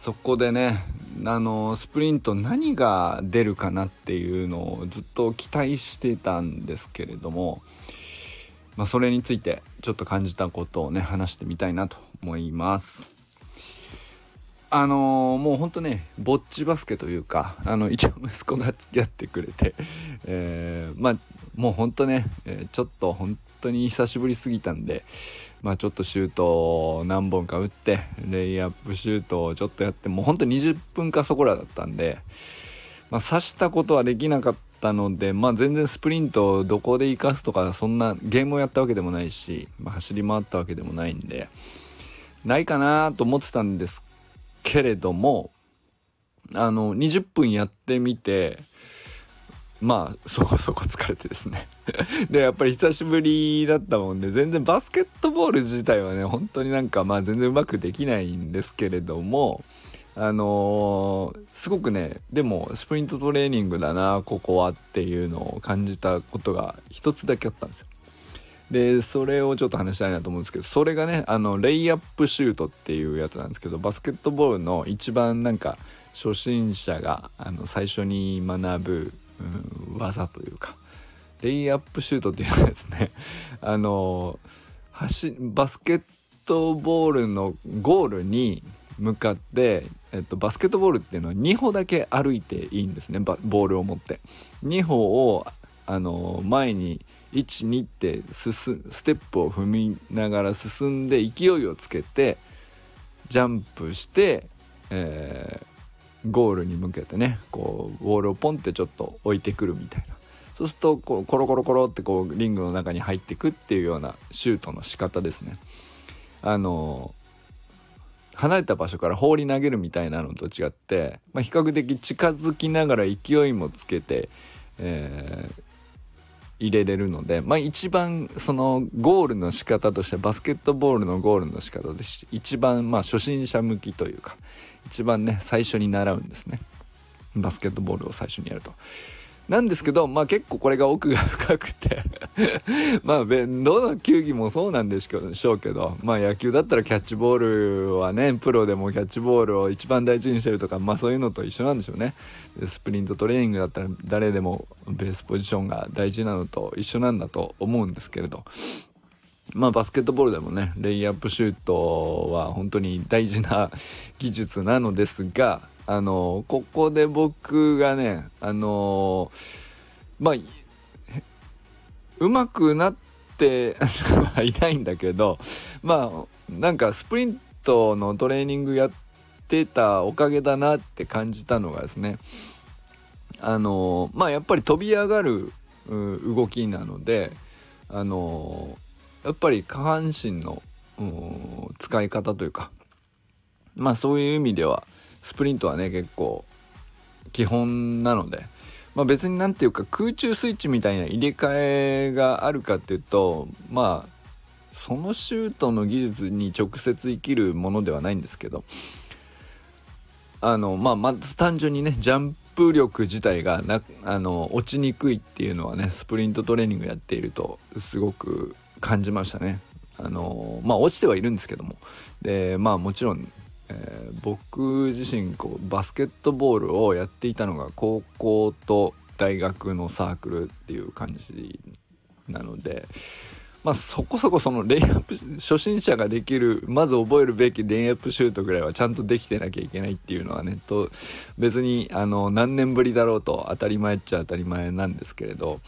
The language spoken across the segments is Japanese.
そこでねあのスプリント何が出るかなっていうのをずっと期待してたんですけれどもまあ、それについてちょっと感じたことをね話してみたいなと思います。あのー、もうほんとねぼっちバスケというかあの一応息子が付き合ってくれて、えー、まあもうほんとね、え、ちょっと本当に久しぶりすぎたんでまあちょっとシュートを何本か打ってレイアップシュートをちょっとやってもうほんと20分かそこらだったんでまあ、刺したことはできなかったので、まあ、全然スプリントをどこで生かすとかそんなゲームをやったわけでもないし、まあ、走り回ったわけでもないんでないかなと思ってたんですけれどもあの20分やってみてまあそこそこ疲れてですね でやっぱり久しぶりだったもんで全然バスケットボール自体はね本当になんかまあ全然うまくできないんですけれどもあのー、すごくねでもスプリントトレーニングだなここはっていうのを感じたことが一つだけあったんですよ。でそれをちょっと話したいなと思うんですけどそれがねあのレイアップシュートっていうやつなんですけどバスケットボールの一番なんか初心者があの最初に学ぶ、うん、技というかレイアップシュートっていうのはですね あのバスケットボールのゴールに向かって、えっと、バスケットボールっていうのは2歩だけ歩いていいんですねボールを持って。2歩をあの前に12って進ステップを踏みながら進んで勢いをつけてジャンプして、えー、ゴールに向けてねこうボールをポンってちょっと置いてくるみたいなそうするとこうコロコロコロってこうリングの中に入ってくっていうようなシュートの仕方ですね。あの離れた場所から放り投げるみたいなのと違って、まあ、比較的近づきながら勢いもつけて、えー、入れれるので、まあ、一番そのゴールの仕方としてバスケットボールのゴールの仕方で一番まあ初心者向きというか一番ね最初に習うんですねバスケットボールを最初にやると。なんですけど、まあ結構これが奥が深くて まあ、どの球技もそうなんでしょうけど、まあ野球だったらキャッチボールはね、プロでもキャッチボールを一番大事にしてるとか、まあそういうのと一緒なんでしょうね。スプリントトレーニングだったら誰でもベースポジションが大事なのと一緒なんだと思うんですけれど、まあバスケットボールでもね、レイアップシュートは本当に大事な 技術なのですが、あのここで僕がねあのまあうまくなって はいないんだけどまあなんかスプリントのトレーニングやってたおかげだなって感じたのがですねあのまあやっぱり飛び上がる動きなのであのやっぱり下半身の使い方というかまあそういう意味ではスプリントはね結構基本なので、まあ、別に何ていうか空中スイッチみたいな入れ替えがあるかっていうとまあそのシュートの技術に直接生きるものではないんですけどあのまあまず単純にねジャンプ力自体がなあの落ちにくいっていうのはねスプリントトレーニングやっているとすごく感じましたね。あのまあ落ちてはいるんですけどもでまあもちろんえー、僕自身こうバスケットボールをやっていたのが高校と大学のサークルっていう感じなのでまあそこそこそのレイアップ初心者ができるまず覚えるべきレイアップシュートぐらいはちゃんとできてなきゃいけないっていうのはねと別にあの何年ぶりだろうと当たり前っちゃ当たり前なんですけれど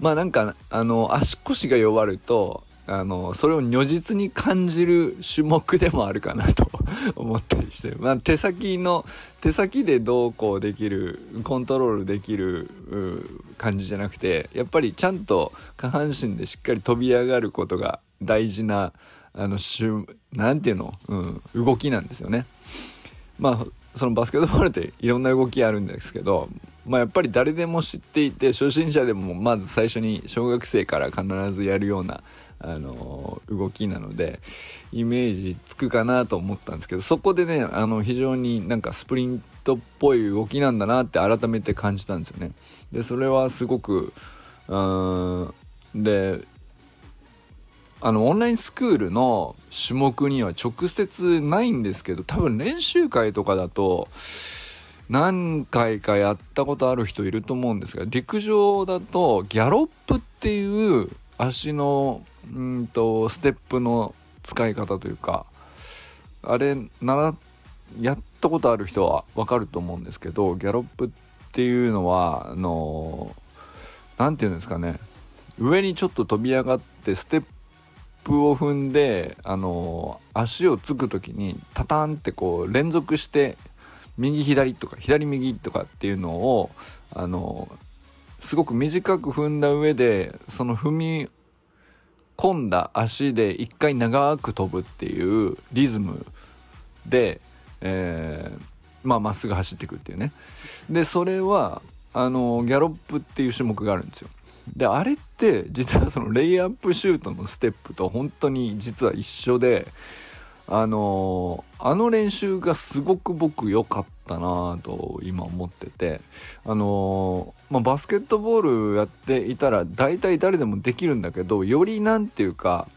まあなんかあの足腰が弱るとあのそれを如実に感じる種目でもあるかなと 思ったりして、まあ、手先の手先でどうこうできるコントロールできる感じじゃなくてやっぱりちゃんと下半身でしっかり飛び上がることが大事なあの何て言うの、うん、動きなんですよね。まあそのバスケットボールっていろんな動きあるんですけどまあやっぱり誰でも知っていて初心者でもまず最初に小学生から必ずやるようなあの動きなのでイメージつくかなと思ったんですけどそこでねあの非常になんかスプリントっぽい動きなんだなって改めて感じたんですよね。でそれはすごくうんであのオンラインスクールの種目には直接ないんですけど多分練習会とかだと何回かやったことある人いると思うんですが陸上だとギャロップっていう足のうんとステップの使い方というかあれなやったことある人はわかると思うんですけどギャロップっていうのはあの何て言うんですかね。上にちょっと飛び上がってステップを踏んであの足をつく時にタタンってこう連続して右左とか左右とかっていうのをあのすごく短く踏んだ上でその踏み込んだ足で一回長く飛ぶっていうリズムで、えー、まあっすぐ走っていくっていうね。でそれはあのギャロップっていう種目があるんですよ。であれって実はそのレイアップシュートのステップと本当に実は一緒であのー、あの練習がすごく僕良かったなと今思っててあのー、まあ、バスケットボールやっていたら大体誰でもできるんだけどより何て言うか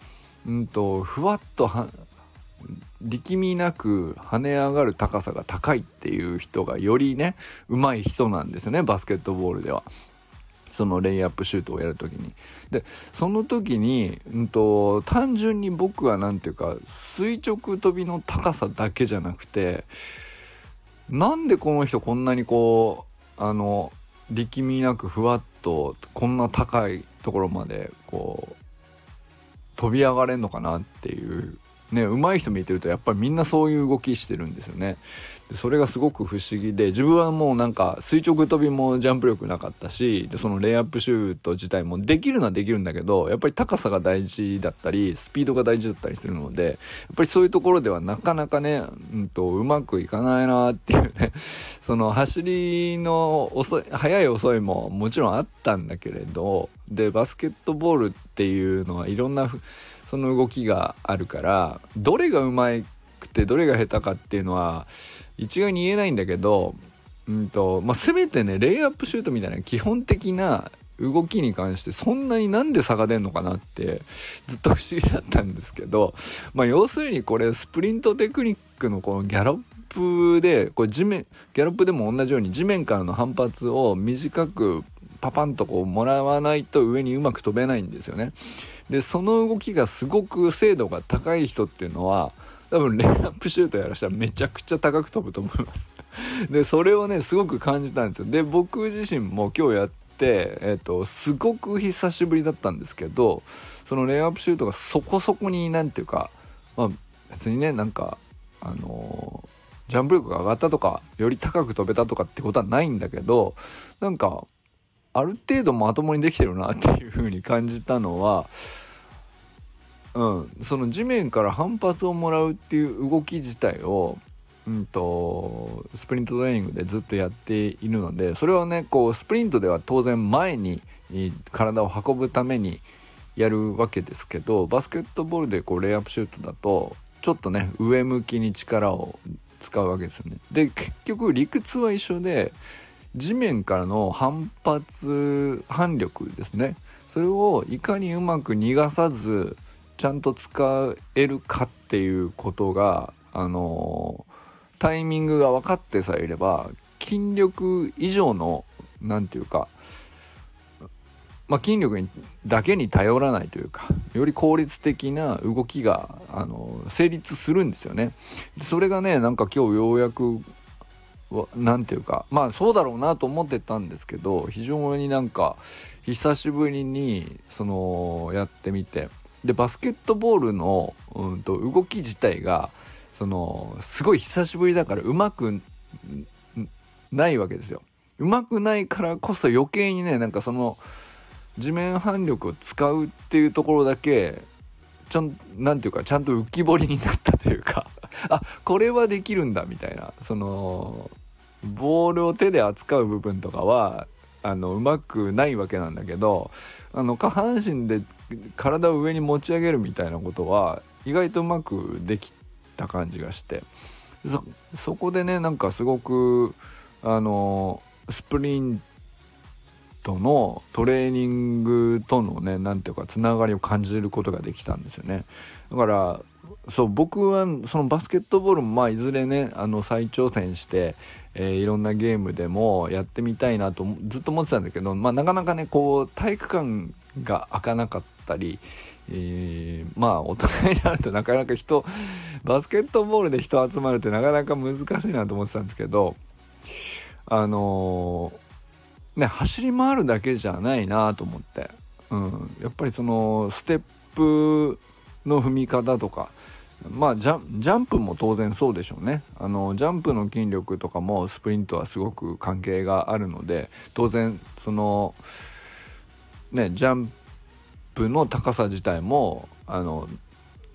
うんとふわっと力みなく跳ね上がる高さが高いっていう人がよりね上手い人なんですねバスケットボールでは。そのレイアップシュートをやるときに。で、その時に、うんと、単純に僕は何ていうか、垂直跳びの高さだけじゃなくて、なんでこの人こんなにこう、あの、力みなくふわっと、こんな高いところまで、こう、飛び上がれんのかなっていうね上手い人見てるとやっぱりみんなそういう動きしてるんですよね。それがすごく不思議で自分はもうなんか垂直跳びもジャンプ力なかったしでそのレイアップシュート自体もできるのはできるんだけどやっぱり高さが大事だったりスピードが大事だったりするのでやっぱりそういうところではなかなかね、うんと、うまくいかないなっていうね その走りの遅い速い遅いももちろんあったんだけれどでバスケットボールっていうのはいろんなその動きがあるからどれがうまくてどれが下手かっていうのは一概に言えないんだけど、うんとまあ、せめてねレイアップシュートみたいな基本的な動きに関してそんなになんで差が出んのかなってずっと不思議だったんですけど、まあ、要するにこれスプリントテクニックのこのギャロップでこれ地面ギャロップでも同じように地面からの反発を短くパパンとこうもらわないと上にうまく飛べないんですよね。でその動きがすごく精度が高い人っていうのは多分レイアップシュートやらしたらめちゃくちゃ高く飛ぶと思います。でそれをねすごく感じたんですよ。で僕自身も今日やってえっ、とすごく久しぶりだったんですけどそのレイアップシュートがそこそこに何ていうかまあ別にねなんかあのー、ジャンプ力が上がったとかより高く飛べたとかってことはないんだけどなんかある程度まともにできてるなっていう風に感じたのはうん、その地面から反発をもらうっていう動き自体を、うんと、スプリントトレーニングでずっとやっているのでそれはねこうスプリントでは当然前に体を運ぶためにやるわけですけどバスケットボールでこうレイアップシュートだとちょっとね上向きに力を使うわけですよね。で結局理屈は一緒で地面からの反発反力ですねそれをいかにうまく逃がさずちゃんと使えるかっていうことがあのタイミングが分かってさえいれば筋力以上の何て言うかまあ、筋力にだけに頼らないというかより効率的な動きがあの成立するんですよね。それがねなんか今日ようやく何て言うかまあそうだろうなと思ってたんですけど非常になんか久しぶりにそのやってみてでバスケットボールの、うんと、動き自体がそのすごい久しぶりだからうまくないわけですよ。うまくないからこそ余計にねなんかその地面反力を使うっていうところだけちゃんなんていうかちゃんと浮き彫りになったというか あこれはできるんだみたいなそのボールを手で扱う部分とかはあのうまくないわけなんだけどあの下半身で体を上に持ち上げるみたいなことは意外とうまくできた感じがして。そこでねなんかすごくあのスプリントのトレーニングとのね何ていうかつながりを感じることができたんですよね。だからそう僕はそのバスケットボールもまあいずれねあの再挑戦して、えー、いろんなゲームでもやってみたいなとずっと思ってたんだけど、まあ、なかなかねこう体育館が開かなかったり、えー、まあ大人になるとなかなか人バスケットボールで人集まるってなかなか難しいなと思ってたんですけどあのー、ね走り回るだけじゃないなと思って、うん、やっぱりそのステップの踏み方とかまあジャジャンプも当然そうでしょうね。あのジャンプの筋力とかもスプリントはすごく関係があるので当然そのねジャンプの高さ自体もあの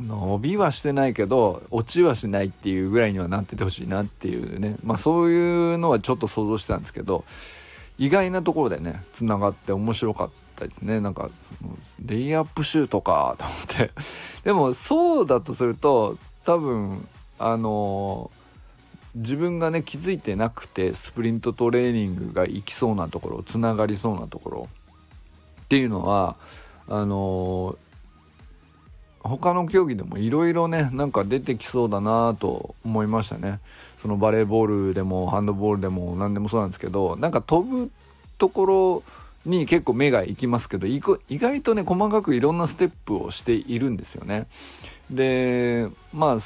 伸びはしてないけど落ちはしないっていうぐらいにはなっててほしいなっていうね。まあそういうのはちょっと想像してたんですけど意外なところでねつながって面白かったですね。なんかそのレイアップシュートかと思って。でもそうだとすると多分あのー、自分がね気づいてなくてスプリントトレーニングがいきそうなところつながりそうなところっていうのはあの他の競技でもいろいろねなんか出てきそうだなと思いましたね。そのバレーボールでもハンドボールでも何でもそうなんですけどなんか飛ぶところに結構目がいきますけど意外とね細かくいろんなステップをしているんですよね。でまあ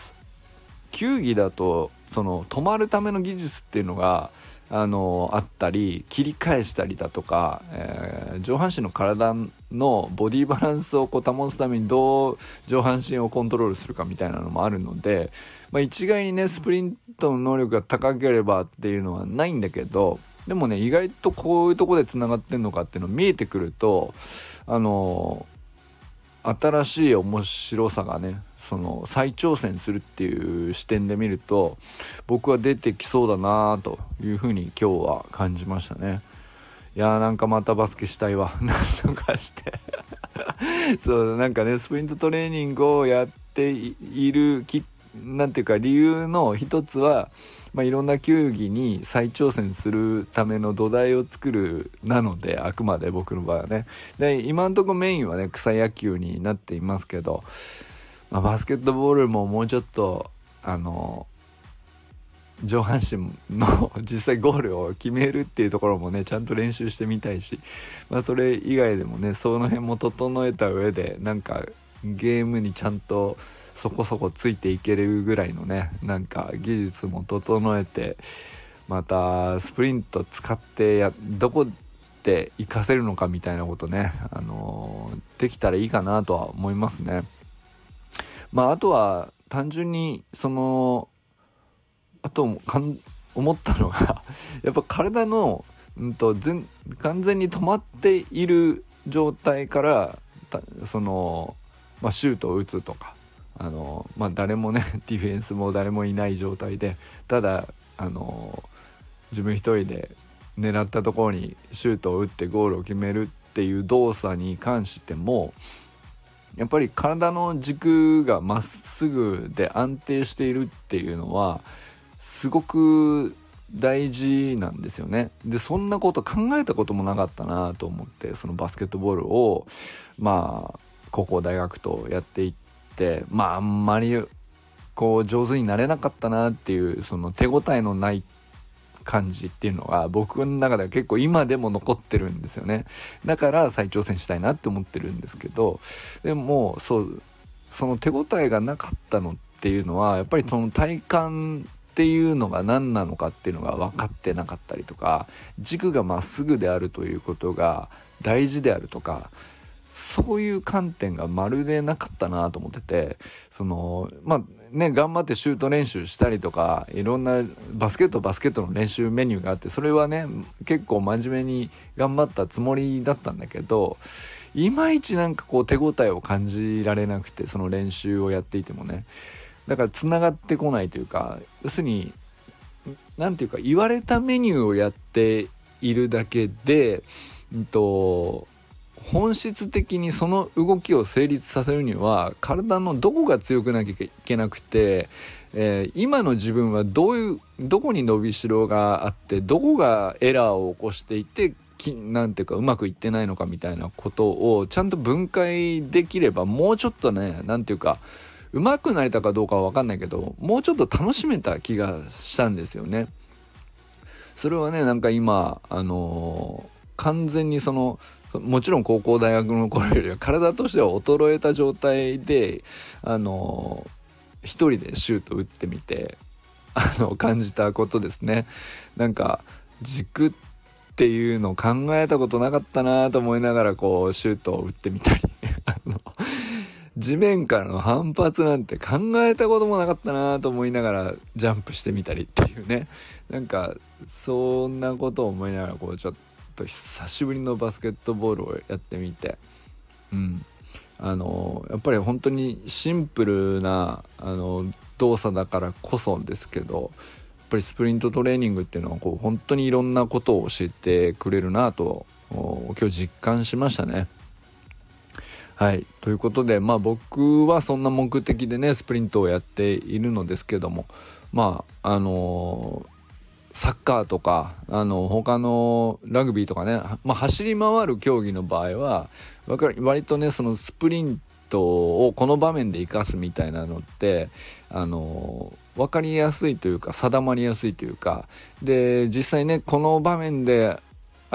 球技だとその止まるための技術っていうのがあのあったり切り返したりだとか、えー、上半身の体のボディバランスをこう保つためにどう上半身をコントロールするかみたいなのもあるので、まあ、一概にねスプリントの能力が高ければっていうのはないんだけどでもね意外とこういうとこでつながってんのかっていうの見えてくるとあの新しい面白さがねその再挑戦するっていう視点で見ると僕は出てきそうだなというふうに今日は感じましたね。いやーなんかまたバスケしたいわ。なんとかして。そうなんかねスプリントトレーニングをやっているきなんていうか理由の一つはまあ、いろんな球技に再挑戦するための土台を作るなのであくまで僕の場合はね。で今んとこメインはね草野球になっていますけどまあ、バスケットボールももうちょっとあの上半身の実際ゴールを決めるっていうところもねちゃんと練習してみたいし、まあ、それ以外でもねその辺も整えた上でなんかゲームにちゃんとそこそこついていけるぐらいのねなんか技術も整えてまたスプリント使ってやどこで活かせるのかみたいなことね、あのー、できたらいいかなとは思いますね。まああとは単純にそのあとかん思ったのが やっぱ体の、うんと、全完全に止まっている状態からその、まあ、シュートを打つとかあの、まあ、誰もね ディフェンスも誰もいない状態でただあの自分一人で狙ったところにシュートを打ってゴールを決めるっていう動作に関してもやっぱり体の軸がまっすぐで安定しているっていうのはすごく大事なんですよね。でそんなこと考えたこともなかったなと思ってそのバスケットボールをまあ高校大学とやっていってまああんまりこう上手になれなかったなっていうその手応えのない感じっていうのが僕の中では結構今でも残ってるんですよねだから再挑戦したいなって思ってるんですけどでもそうその手応えがなかったのっていうのはやっぱりその体感っていうのが何なのかっていうのが分かってなかったりとか軸がまっすぐであるということが大事であるとかそういう観点がまるでなかったなと思っててそのまあね頑張ってシュート練習したりとかいろんなバスケットバスケットの練習メニューがあってそれはね結構真面目に頑張ったつもりだったんだけどいまいちなんかこう手応えを感じられなくてその練習をやっていてもね。だからつながってこないというか要するに何て言うか言われたメニューをやっているだけで、うんと、本質的にその動きを成立させるには体のどこが強くなきゃいけなくて、えー、今の自分はどういうどこに伸びしろがあってどこがエラーを起こしていてなんていうかうまくいってないのかみたいなことをちゃんと分解できればもうちょっとね何ていうかうまくなれたかどうかは分かんないけどもうちょっと楽しめた気がしたんですよね。それはねなんか今あのー、完全にそのもちろん高校大学の頃よりは体としては衰えた状態であのー、一人でシュート打ってみてあの感じたことですね。なんか軸っていうのを考えたことなかったなと思いながらこうシュートを打ってみたり地面からの反発なんて考えたこともなかったなと思いながらジャンプしてみたりっていうね。なんかそんなことを思いながらこうちょっと久しぶりのバスケットボールをやってみて。うん。あのやっぱり本当にシンプルなあの動作だからこそですけどやっぱりスプリントトレーニングっていうのはこう本当にいろんなことを教えてくれるなと今日実感しましたね。はい。ということで、まあ僕はそんな目的でね、スプリントをやっているのですけども、まあ、あのー、サッカーとか、あの、他のラグビーとかね、まあ走り回る競技の場合は、割とね、そのスプリントをこの場面で生かすみたいなのって、あのー、分かりやすいというか定まりやすいというかで実際ねこの場面で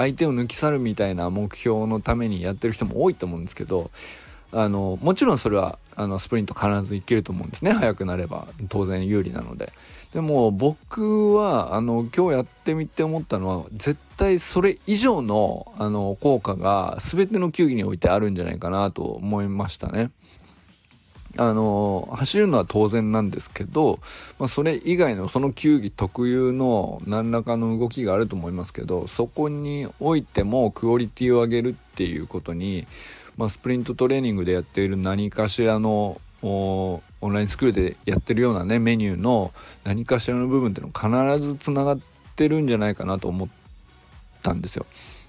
相手を抜き去るみたいな目標のためにやってる人も多いと思うんですけどあのもちろんそれはあのスプリント必ずいけると思うんですね。速くなれば。当然有利なので。でも僕はあの今日やってみて思ったのは絶対それ以上のあの効果が全ての球技においてあるんじゃないかなと思いましたね。あの走るのは当然なんですけど、まあ、それ以外のその球技特有の何らかの動きがあると思いますけどそこにおいてもクオリティを上げるっていうことに、まあ、スプリントトレーニングでやっている何かしらのオンラインスクールでやってるようなねメニューの何かしらの部分っていうの必ずつながってるんじゃないかなと思ったんですよ。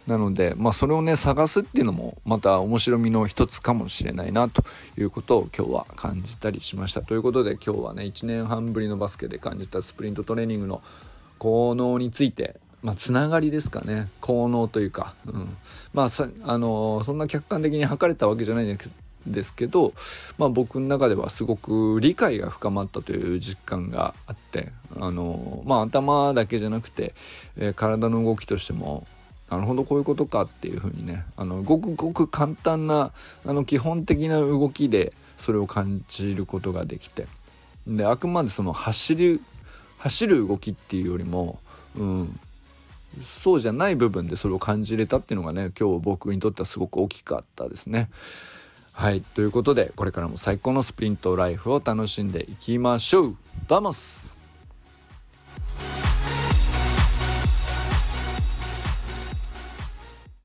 なので、まあ、それをね探すっていうのもまた面白みの一つかもしれないなということを今日は感じたりしました。ということで今日はね1年半ぶりのバスケで感じたスプリントトレーニングの効能についてまあ、つながりですかね。効能というか、うん、まあさあのー、そんな客観的に測れたわけじゃないんですけど、まあ、僕の中ではすごく理解が深まったという実感があってあのー、まあ頭だけじゃなくて、えー、体の動きとしてもなるほどこういうことかっていうふうにねあのごくごく簡単なあの基本的な動きでそれを感じることができてであくまでその走る走る動きっていうよりも、うん、そうじゃない部分でそれを感じれたっていうのがね今日僕にとってはすごく大きかったですね。はいということでこれからも最高のスプリントライフを楽しんでいきましょう。ダモス